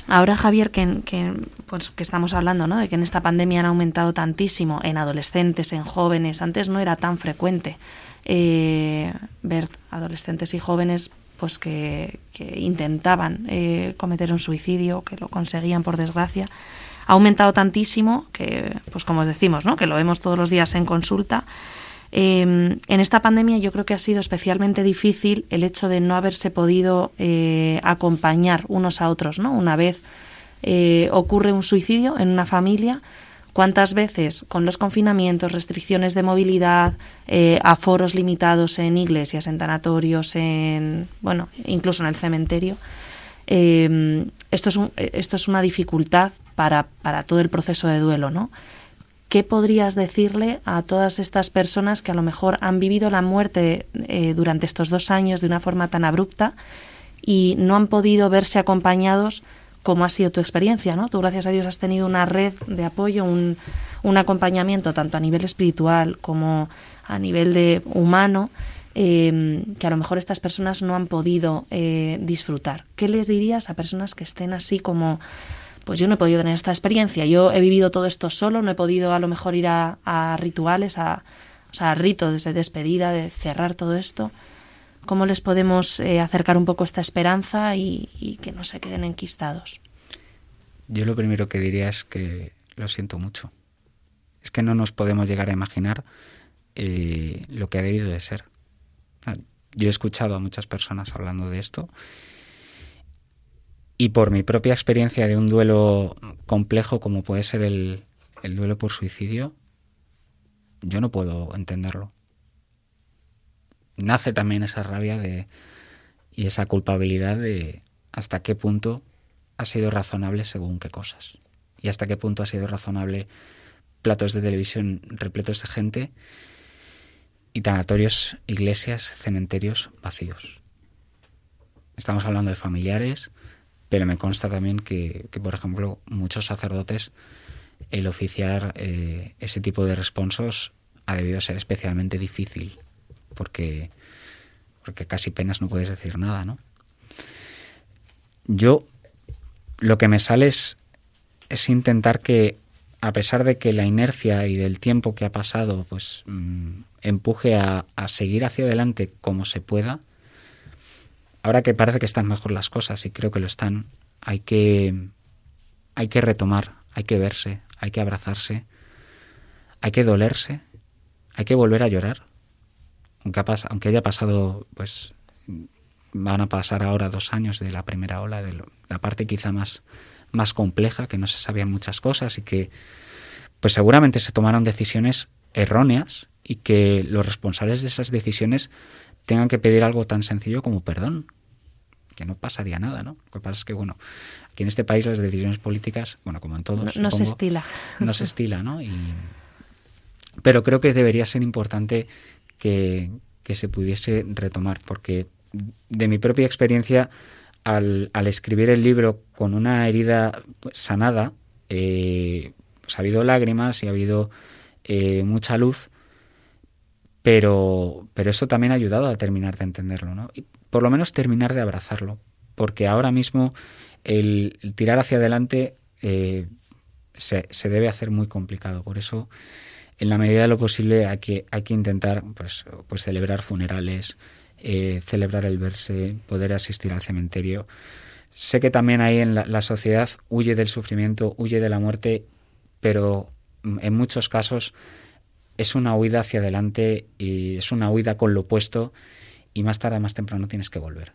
ahora, Javier, que, que, pues, que estamos hablando, ¿no? De que en esta pandemia han aumentado tantísimo en adolescentes, en jóvenes. Antes no era tan frecuente eh, ver adolescentes y jóvenes pues que, intentaban eh, cometer un suicidio, que lo conseguían por desgracia, ha aumentado tantísimo que, pues como os decimos, ¿no? que lo vemos todos los días en consulta. Em, en esta pandemia yo creo que ha sido especialmente difícil el hecho de no haberse podido eh, acompañar unos a otros. Una vez eh, ocurre un suicidio en una familia, ¿Cuántas veces con los confinamientos, restricciones de movilidad, eh, aforos limitados en iglesias, en tanatorios, en bueno, incluso en el cementerio? Es esto es una dificultad para, para todo el proceso de duelo, ¿no? ¿Qué podrías decirle a todas estas personas que a lo mejor han vivido la muerte eh, durante estos dos años de una forma tan abrupta y no han podido verse acompañados cómo ha sido tu experiencia, ¿no? Tú, gracias a Dios, has tenido una red de apoyo, un, acompañamiento tanto a nivel espiritual como a nivel de humano, eh, que a lo mejor estas personas no han podido eh, disfrutar. ¿Qué les dirías a personas que estén así como, pues yo no he podido tener esta experiencia, yo he vivido todo esto solo, no he podido a lo mejor ir a, rituales, a, o sea, a ritos de despedida, de cerrar todo esto? ¿Cómo les podemos eh, acercar un poco esta esperanza y, que no se queden enquistados?
Yo lo primero que diría es que lo siento mucho. Es que no nos podemos llegar a imaginar eh, lo que ha debido de ser. Yo he escuchado a muchas personas hablando de esto y por mi propia experiencia de un duelo complejo como puede ser el duelo por suicidio, yo no puedo entenderlo nace también esa rabia de, y esa culpabilidad de hasta qué punto ha sido razonable según qué cosas. Y hasta qué punto ha sido razonable platos de televisión repletos de gente y tanatorios, iglesias, cementerios vacíos. Estamos hablando de familiares, pero me consta también que, por ejemplo, muchos sacerdotes, el oficiar eh, ese tipo de responsos ha debido ser especialmente difícil porque, porque casi penas no puedes decir nada, ¿no? Yo lo que me sale es, intentar que, a pesar de que la inercia y del tiempo que ha pasado, pues mm, empuje a, a, seguir hacia adelante como se pueda, ahora que parece que están mejor las cosas y creo que lo están, hay que, hay que retomar, hay que verse, hay que abrazarse, hay que dolerse, hay que volver a llorar, aunque, haya pasado, pues van a pasar ahora dos años de la primera ola, de la parte quizá más, más compleja, que no se sabían muchas cosas y que pues seguramente se tomaron decisiones erróneas y que los responsables de esas decisiones tengan que pedir algo tan sencillo como perdón, que no pasaría nada, ¿no? Lo que pasa es que, bueno, aquí en este país las decisiones políticas, bueno, como en todos,
no, se estila.
No se estila, ¿no? Y, pero creo que debería ser importante que, se pudiese retomar, porque de mi propia experiencia, al, al escribir el libro con una herida sanada, eh, pues, ha habido lágrimas y ha habido eh, mucha luz, pero, pero eso también ha ayudado a terminar de entenderlo, ¿no? Y por lo menos terminar de abrazarlo, porque ahora mismo el, tirar hacia adelante eh, se, se, debe hacer muy complicado. Por eso en la medida de lo posible hay que, hay que intentar pues, pues celebrar funerales, eh, celebrar el verse, poder asistir al cementerio. Sé que también ahí en la, sociedad huye del sufrimiento, huye de la muerte, pero en muchos casos es una huida hacia adelante y es una huida con lo opuesto y más tarde, más temprano tienes que volver.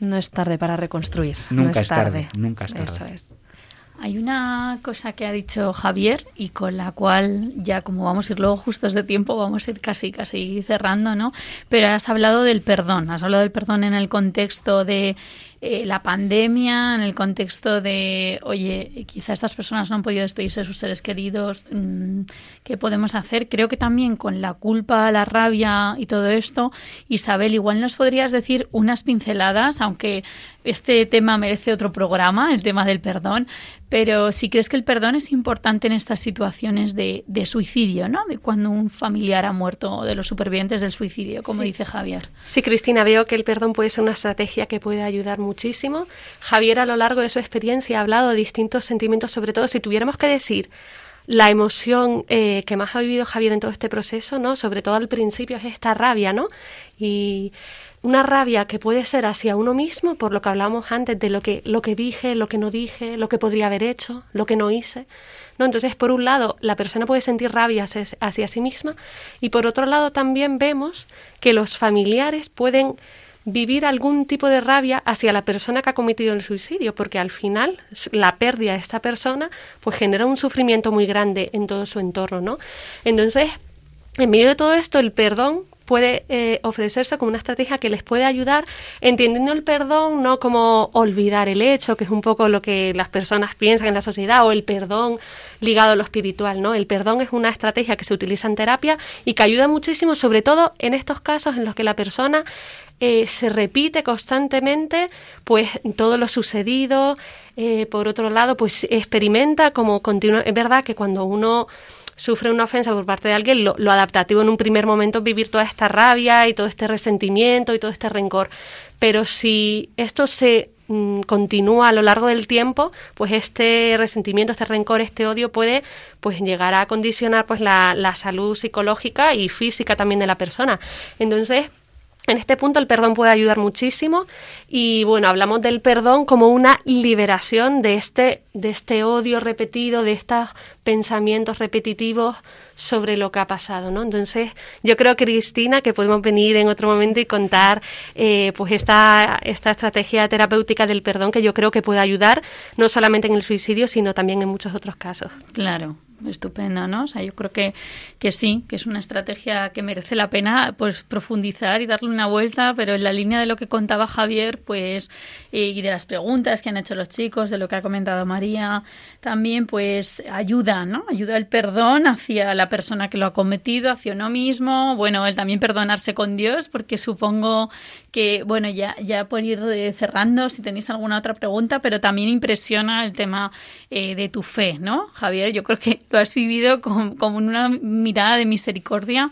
No es tarde para reconstruir.
Nunca
es,
tarde. Nunca es tarde.
Eso es.
Hay una cosa que ha dicho Javier y con la cual ya como vamos a ir luego justos de tiempo vamos a ir casi casi cerrando, ¿no? Pero has hablado del perdón, has hablado del perdón en el contexto de eh, la pandemia, en el contexto de, oye, quizá estas personas no han podido despedirse de sus seres queridos, mm, ¿qué podemos hacer? Creo que también con la culpa, la rabia y todo esto, Isabel, igual nos podrías decir unas pinceladas, aunque este tema merece otro programa, el tema del perdón, pero si crees que el perdón es importante en estas situaciones de, de suicidio, ¿no? De cuando un familiar ha muerto, de los supervivientes del suicidio, como dice Javier.
Sí, Cristina, veo que el perdón puede ser una estrategia que puede ayudar muchísimo. Javier, a lo largo de su experiencia, ha hablado de distintos sentimientos, sobre todo si tuviéramos que decir la emoción eh, que más ha vivido Javier en todo este proceso, ¿no? Sobre todo al principio es esta rabia, ¿no? Y una rabia que puede ser hacia uno mismo, por lo que hablamos antes de lo que, lo que dije, lo que no dije, lo que podría haber hecho, lo que no hice. ¿no? Entonces, por un lado, la persona puede sentir rabia hacia, hacia sí misma y por otro lado también vemos que los familiares pueden vivir algún tipo de rabia hacia la persona que ha cometido el suicidio, porque al final la pérdida de esta persona pues genera un sufrimiento muy grande en todo su entorno, ¿no? Entonces, en medio de todo esto, el perdón puede eh, ofrecerse como una estrategia que les puede ayudar, entendiendo el perdón no como olvidar el hecho, que es un poco lo que las personas piensan en la sociedad, o el perdón ligado a lo espiritual, ¿no? El perdón es una estrategia que se utiliza en terapia y que ayuda muchísimo, sobre todo en estos casos en los que la persona eh, se repite constantemente pues todo lo sucedido eh, por otro lado pues experimenta como continua es verdad que cuando uno sufre una ofensa por parte de alguien, lo, adaptativo en un primer momento es vivir toda esta rabia y todo este resentimiento y todo este rencor. Pero si esto se mm, continúa a lo largo del tiempo, pues este resentimiento, este rencor, este odio puede pues llegar a condicionar pues la, la salud psicológica y física también de la persona. Entonces, en este punto el perdón puede ayudar muchísimo y bueno, hablamos del perdón como una liberación de este, de este odio repetido, de estos pensamientos repetitivos sobre lo que ha pasado, ¿no? Entonces, yo creo, Cristina, que podemos venir en otro momento y contar eh, pues esta, esta estrategia terapéutica del perdón que yo creo que puede ayudar no solamente en el suicidio, sino también en muchos otros casos.
Claro, estupendo, ¿no? O sea, yo creo que, que sí, que es una estrategia que merece la pena pues profundizar y darle una vuelta, pero en la línea de lo que contaba Javier, pues, eh, y de las preguntas que han hecho los chicos, de lo que ha comentado María, también, pues, ayuda, ¿no? Ayuda el perdón hacia la persona que lo ha cometido, hacia uno mismo, bueno, el también perdonarse con Dios, porque supongo que, bueno, ya, ya por ir eh, cerrando, si tenéis alguna otra pregunta, pero también impresiona el tema eh, de tu fe, ¿no? Javier, yo creo que lo has vivido como, como una mirada de misericordia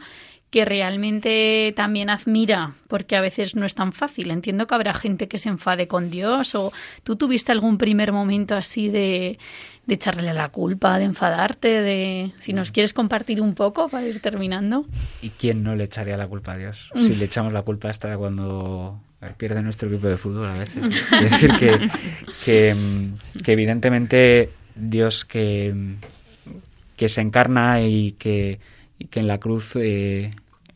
que realmente también admira, porque a veces no es tan fácil. Entiendo que habrá gente que se enfade con Dios o tú tuviste algún primer momento así de, de echarle la culpa, de enfadarte, de si nos quieres compartir un poco para ir terminando.
¿Y quién no le echaría la culpa a Dios? Si le echamos la culpa hasta cuando pierde nuestro equipo de fútbol a veces. Es decir, que, que, que evidentemente Dios que que se encarna y que, que en la cruz, eh,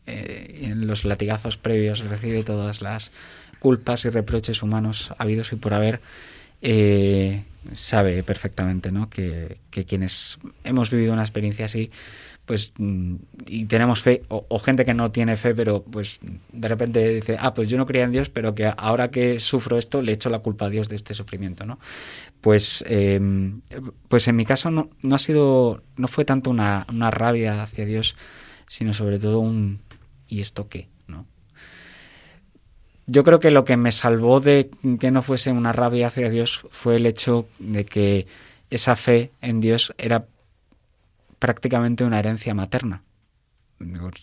eh, en los latigazos previos, recibe todas las culpas y reproches humanos habidos y por haber, eh, sabe perfectamente ¿no? que, que, quienes hemos vivido una experiencia así, pues mm, y tenemos fe o, gente que no tiene fe pero pues de repente dice ah pues yo no creía en Dios pero que ahora que sufro esto le echo la culpa a Dios de este sufrimiento no pues, em, pues en mi caso no, no, ha sido, no fue tanto una, una, rabia hacia Dios, sino sobre todo un ¿y esto qué? Yo creo que lo que me salvó de que no fuese una rabia hacia Dios fue el hecho de que esa fe en Dios era prácticamente una herencia materna.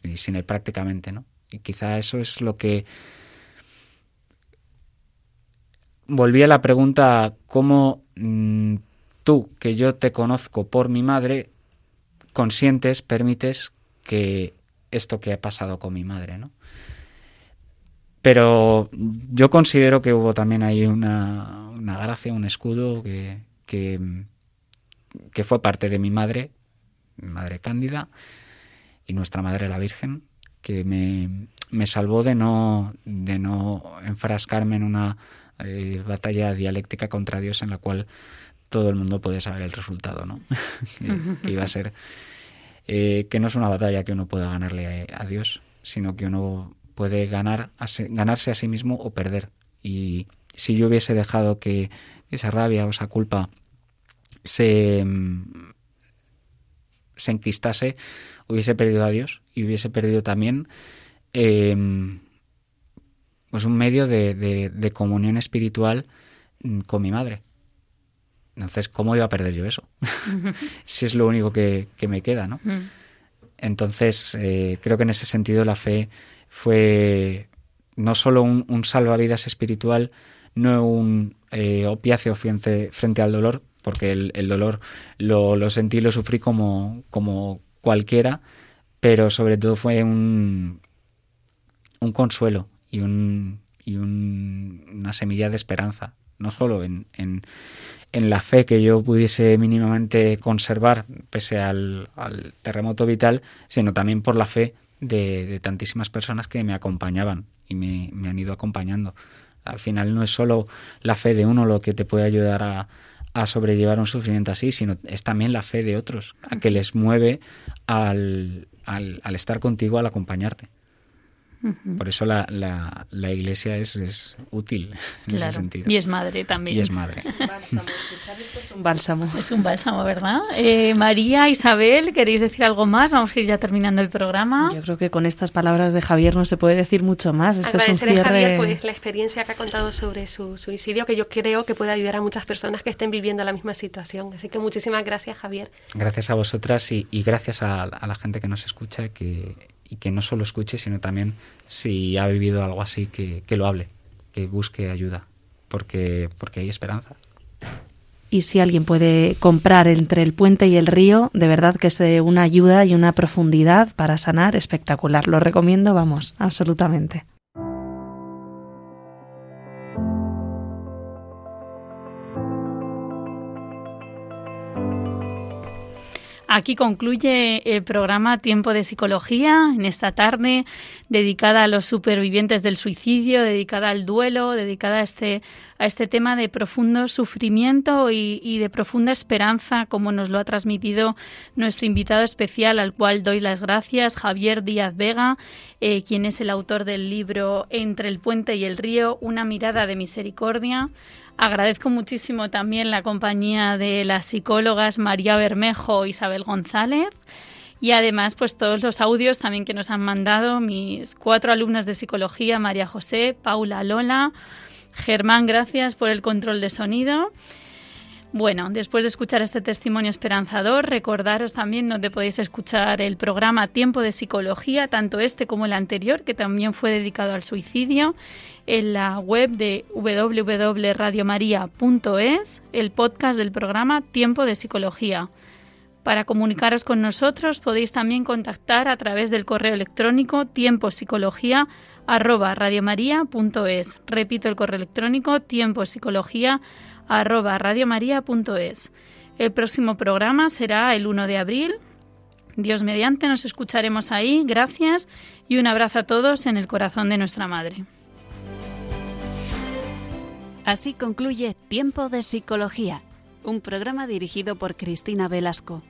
Y sin el prácticamente, ¿no? Y quizá eso es lo que volví a la pregunta, ¿cómo mm, tú, que yo te conozco por mi madre, consientes, permites que esto que ha pasado con mi madre, ¿no? Pero yo considero que hubo también ahí una, una gracia, un escudo que, que, que, fue parte de mi madre, mi madre Cándida, y nuestra madre la Virgen, que me, me salvó de no, de no enfrascarme en una eh, batalla dialéctica contra Dios en la cual todo el mundo puede saber el resultado, ¿no? que, iba a ser eh, que no es una batalla que uno pueda ganarle a, Dios, sino que uno puede ganar ganarse a sí mismo o perder. Y si yo hubiese dejado que esa rabia o esa culpa se, se enquistase, hubiese perdido a Dios y hubiese perdido también eh, pues un medio de, de, comunión espiritual mm, con mi madre. Entonces, ¿cómo iba a perder yo eso? si es lo único que, me queda, ¿no? Entonces, eh, creo que en ese sentido la fe fue no solo un, salvavidas espiritual, no un eh, opiáceo frente, frente, al dolor, porque el, el dolor lo, lo, sentí, lo sufrí como, como cualquiera, pero sobre todo fue un, un consuelo y, un, y una semilla de esperanza, no solo en, en, la fe que yo pudiese mínimamente conservar pese al, terremoto vital, sino también por la fe de, tantísimas personas que me acompañaban y me, me han ido acompañando. Al final no es solo la fe de uno lo que te puede ayudar a, a sobrellevar un sufrimiento así, sino es también la fe de otros, a que les mueve al, al, al estar contigo, al acompañarte. Por eso la, la, la iglesia es, es, útil en ese sentido.
Y es madre también.
Y es madre.
es un bálsamo.
Es un bálsamo, ¿verdad? Eh, María, Isabel, ¿queréis decir algo más? Vamos a ir ya terminando el programa.
Yo creo que con estas palabras de Javier no se puede decir mucho más. Este es un cierre...
a Javier pues, la experiencia que ha contado sobre su suicidio, que yo creo que puede ayudar a muchas personas que estén viviendo la misma situación. Así que muchísimas gracias, Javier.
Gracias a vosotras y, y gracias a, a la gente que nos escucha, que y que no solo escuche, sino también si ha vivido algo así, que, que lo hable, que busque ayuda, porque, porque hay esperanza.
Y si alguien puede comprar entre el puente y el río, de verdad que es de una ayuda y una profundidad para sanar espectacular. Lo recomiendo, vamos, absolutamente.
Aquí concluye el programa Tiempo de Psicología en esta tarde, dedicada a los supervivientes del suicidio, dedicada al duelo, dedicada a este, a este tema de profundo sufrimiento y, de profunda esperanza, como nos lo ha transmitido nuestro invitado especial, al cual doy las gracias, Javier Díaz Vega, eh, quien es el autor del libro Entre el puente y el río, una mirada de misericordia. Agradezco muchísimo también la compañía de las psicólogas María Bermejo e Isabel González. Y además, pues todos los audios también que nos han mandado mis cuatro alumnas de psicología, María José, Paula Lola, Germán, gracias por el control de sonido. Bueno, después de escuchar este testimonio esperanzador, recordaros también donde podéis escuchar el programa Tiempo de Psicología, tanto este como el anterior, que también fue dedicado al suicidio, en la web de www.radiomaria.es, el podcast del programa Tiempo de Psicología. Para comunicaros con nosotros podéis también contactar a través del correo electrónico tiempopsicología@radiomaria.es. Repito el correo electrónico tiempopsicología arroba radiomaria.es. El próximo programa será el 1 de abril. Dios mediante, nos escucharemos ahí. Gracias y un abrazo a todos en el corazón de nuestra Madre.
Así concluye Tiempo de Psicología, un programa dirigido por Cristina Velasco.